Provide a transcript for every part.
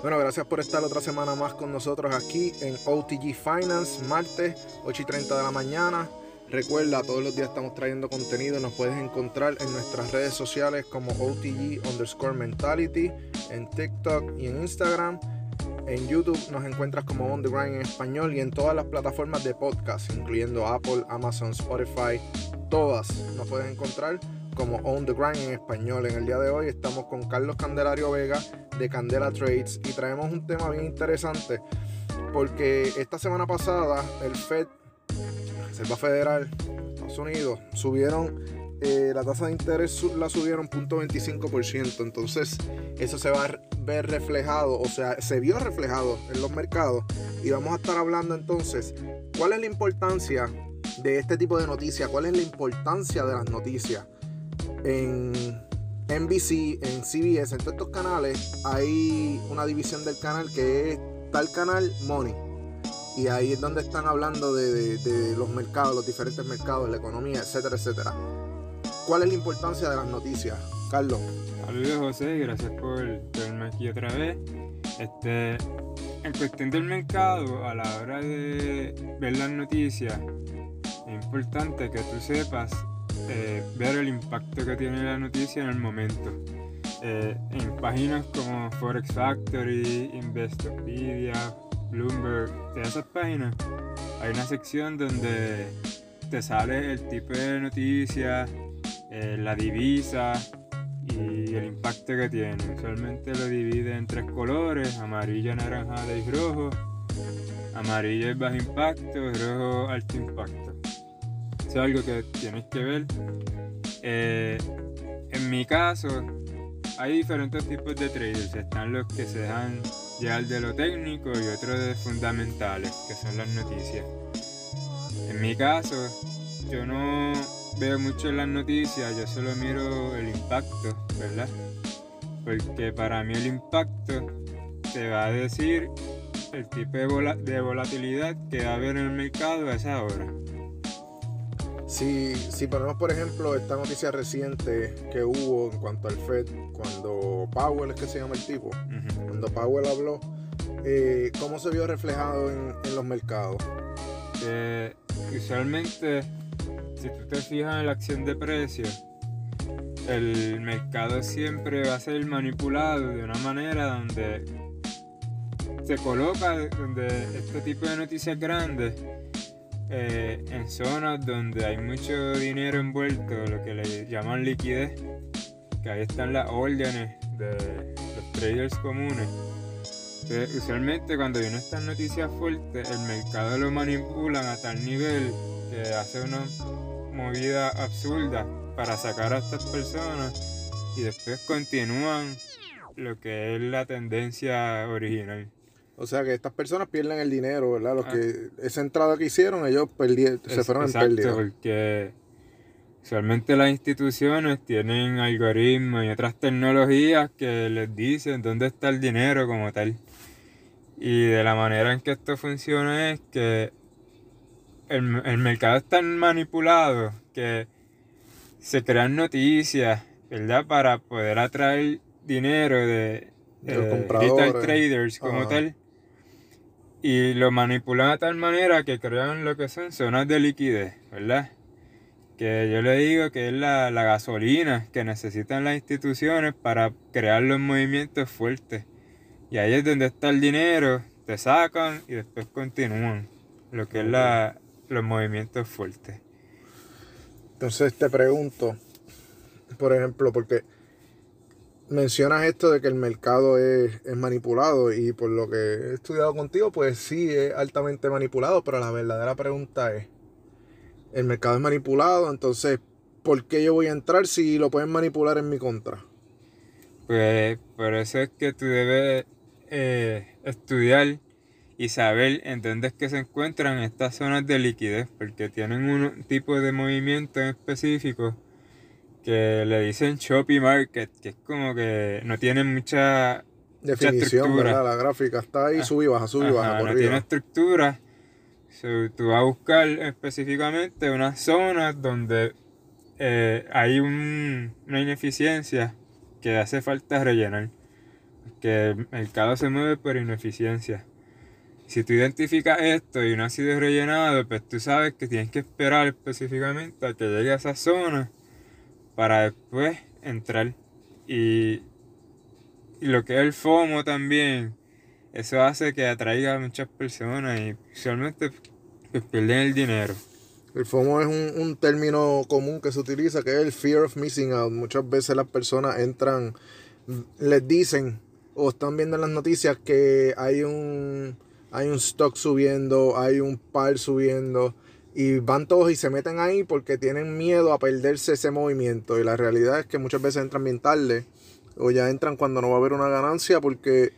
Bueno, gracias por estar otra semana más con nosotros aquí en OTG Finance, martes 8 y 30 de la mañana. Recuerda, todos los días estamos trayendo contenido. Nos puedes encontrar en nuestras redes sociales como OTG underscore mentality, en TikTok y en Instagram. En YouTube nos encuentras como On The Grind en español y en todas las plataformas de podcast, incluyendo Apple, Amazon, Spotify, todas nos puedes encontrar como On The Grind en español. En el día de hoy estamos con Carlos Candelario Vega de Candela Trades y traemos un tema bien interesante porque esta semana pasada el Fed, Reserva Federal, Estados Unidos, subieron eh, la tasa de interés la subieron 0.25%. Entonces, eso se va a ver reflejado, o sea, se vio reflejado en los mercados. Y vamos a estar hablando entonces, ¿cuál es la importancia de este tipo de noticias? ¿Cuál es la importancia de las noticias? En NBC, en CBS, en todos estos canales, hay una división del canal que es tal canal Money. Y ahí es donde están hablando de, los mercados, los diferentes mercados, la economía, etcétera, etcétera. ¿Cuál es la importancia de las noticias? Carlos. Saludos José, gracias por tenerme aquí otra vez. Este, en cuestión del mercado, a la hora de ver las noticias, es importante que tú sepas eh, ver el impacto que tiene la noticia en el momento. Eh, en páginas como Forex Factory, Investopedia, Bloomberg, de esas páginas, hay una sección donde te sale el tipo de noticias, eh, la divisa y el impacto que tiene. Usualmente lo divide en tres colores, amarillo, naranjado y rojo. Amarillo es bajo impacto, rojo alto impacto. Es algo que tienes que ver. Eh, en mi caso, hay diferentes tipos de traders. Están los que se dejan llevar de lo técnico y otros de fundamentales, que son las noticias. En mi caso, yo no veo mucho las noticias, yo solo miro el impacto, ¿verdad? Porque para mí el impacto te va a decir el tipo de, volatilidad que va a haber en el mercado a esa hora. Si, si ponemos, por ejemplo, esta noticia reciente que hubo en cuanto al Fed, cuando Powell es que se llama el tipo, cuando Powell habló, eh, ¿cómo se vio reflejado en, en los mercados? Que usualmente si tú te fijas en la acción de precios, el mercado siempre va a ser manipulado de una manera donde se coloca donde este tipo de noticias grandes eh, en zonas donde hay mucho dinero envuelto, lo que le llaman liquidez, que ahí están las órdenes de los traders comunes. usualmente cuando vienen estas noticias fuertes, el mercado lo manipulan a tal nivel que hace una movida absurda para sacar a estas personas y después continúan lo que es la tendencia original. O sea que estas personas pierden el dinero, ¿verdad? Los ah. que esa entrada que hicieron, ellos perdieron, se fueron en pérdida. porque usualmente las instituciones tienen algoritmos y otras tecnologías que les dicen dónde está el dinero como tal. Y de la manera en que esto funciona es que el, el, mercado es tan manipulado que se crean noticias, ¿verdad? Para poder atraer dinero de, de traders como tal. Y lo manipulan de tal manera que crean lo que son zonas de liquidez, ¿verdad? Que yo le digo que es la, la gasolina que necesitan las instituciones para crear los movimientos fuertes. Y ahí es donde está el dinero, te sacan y después continúan. Lo que es la, los movimientos fuertes. Entonces te pregunto, por ejemplo, porque mencionas esto de que el mercado es, manipulado y por lo que he estudiado contigo, pues sí, es altamente manipulado, pero la verdadera pregunta es, el mercado es manipulado, entonces, ¿por qué yo voy a entrar si lo pueden manipular en mi contra? Pues por eso es que tú debes eh, estudiar y saber en dónde es que se encuentran estas zonas de liquidez, porque tienen un tipo de movimiento específico que le dicen choppy market, que es como que no tiene mucha definición, ¿verdad? La gráfica está ahí, ah, sube y baja, sube y baja. no tiene estructura. tú vas a buscar específicamente unas zonas donde eh, hay una ineficiencia que hace falta rellenar. que el mercado se mueve por ineficiencia. Si tú identificas esto y no ha sido rellenado, pues tú sabes que tienes que esperar específicamente a que llegue a esa zona para después entrar. Y, lo que es el FOMO también, eso hace que atraiga a muchas personas y usualmente pues, pierden el dinero. El FOMO es un, un, término común que se utiliza, que es el fear of missing out. Muchas veces las personas entran, les dicen o están viendo en las noticias que hay un, hay un stock subiendo, hay un par subiendo y van todos y se meten ahí porque tienen miedo a perderse ese movimiento. Y la realidad es que muchas veces entran bien tarde o ya entran cuando no va a haber una ganancia porque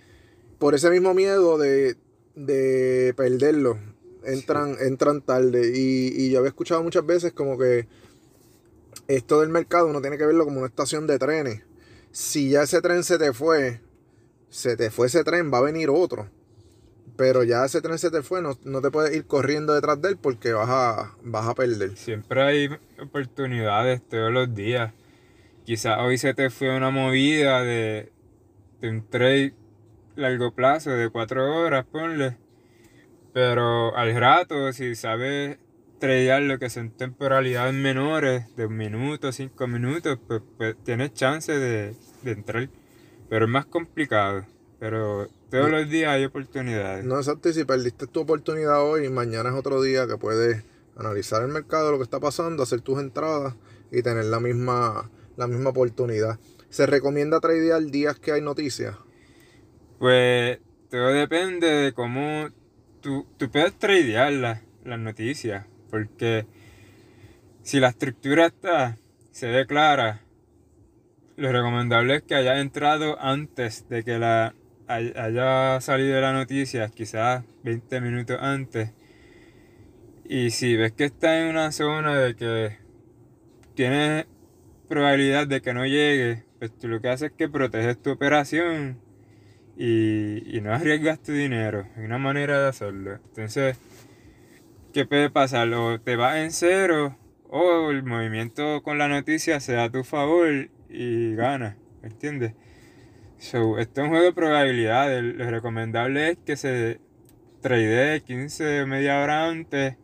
por ese mismo miedo de, de perderlo entran, entran tarde. Y, y yo había escuchado muchas veces como que esto del mercado uno tiene que verlo como una estación de trenes. Si ya ese tren se te fue, se te fue ese tren, va a venir otro. Pero ya ese tren se te fue, no, te puedes ir corriendo detrás de él porque vas a, vas a perder. Siempre hay oportunidades todos los días. Quizás hoy se te fue una movida de, de un trade largo plazo de cuatro horas, ponle pero al rato, si sabes tradear lo que son temporalidades menores, de un minuto, cinco minutos, pues, pues tienes chance de, entrar. Pero es más complicado. Pero todos los días hay oportunidades. No, exacto. Y si perdiste tu oportunidad hoy, mañana es otro día que puedes analizar el mercado, lo que está pasando, hacer tus entradas y tener la misma, la misma oportunidad. ¿Se recomienda tradear días que hay noticias? Pues todo depende de cómo tú, puedes tradear las noticias, porque si la estructura está, se ve clara, lo recomendable es que haya entrado antes de que la haya salido la noticia, quizás 20 minutos antes. Y si ves que está en una zona de que tienes probabilidad de que no llegue, pues tú lo que haces es que proteges tu operación y, no arriesgas tu dinero. Hay una manera de hacerlo. Entonces, ¿qué puede pasar? O te vas en cero o el movimiento con la noticia se da a tu favor y ganas. ¿Me entiendes? So, esto es un juego de probabilidades. Lo recomendable es que se trade 15 o media hora antes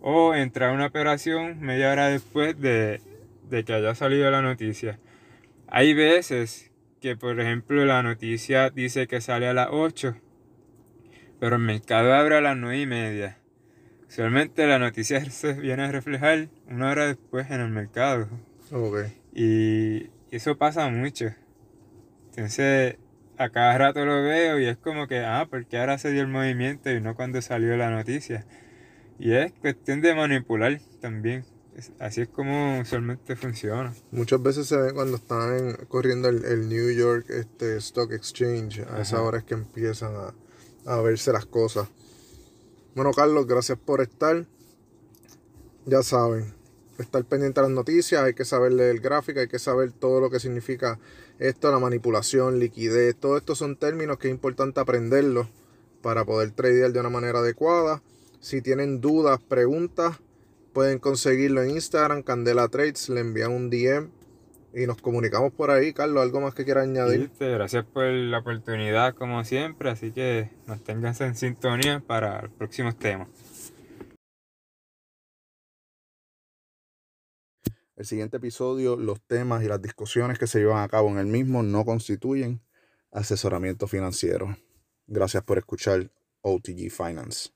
o entrar a una operación media hora después de, de que haya salido la noticia. Hay veces que por ejemplo la noticia dice que sale a las 8, pero el mercado abre a las 9 y media. Usualmente la noticia se viene a reflejar una hora después en el mercado. Y eso pasa mucho. Entonces, a cada rato lo veo y es como que, ah, porque ahora se dio el movimiento y no cuando salió la noticia. Y es cuestión de manipular también así es como usualmente funciona. Muchas veces se ve cuando están corriendo el, New York este, Stock Exchange. A esa hora es que empiezan a, verse las cosas. Bueno, Carlos, gracias por estar. Ya saben, estar pendiente de las noticias, hay que saber leer gráfica, hay que saber todo lo que significa esto, la manipulación, liquidez, todo esto son términos que es importante aprenderlos para poder tradear de una manera adecuada. Si tienen dudas, preguntas, Pueden conseguirlo en Instagram, Candela Trades, le envían un DM y nos comunicamos por ahí. Carlos, ¿algo más que quiera añadir? gracias por la oportunidad como siempre, así que nos tengas en sintonía para próximos temas. El siguiente episodio, los temas y las discusiones que se llevan a cabo en el mismo no constituyen asesoramiento financiero. Gracias por escuchar OTG Finance.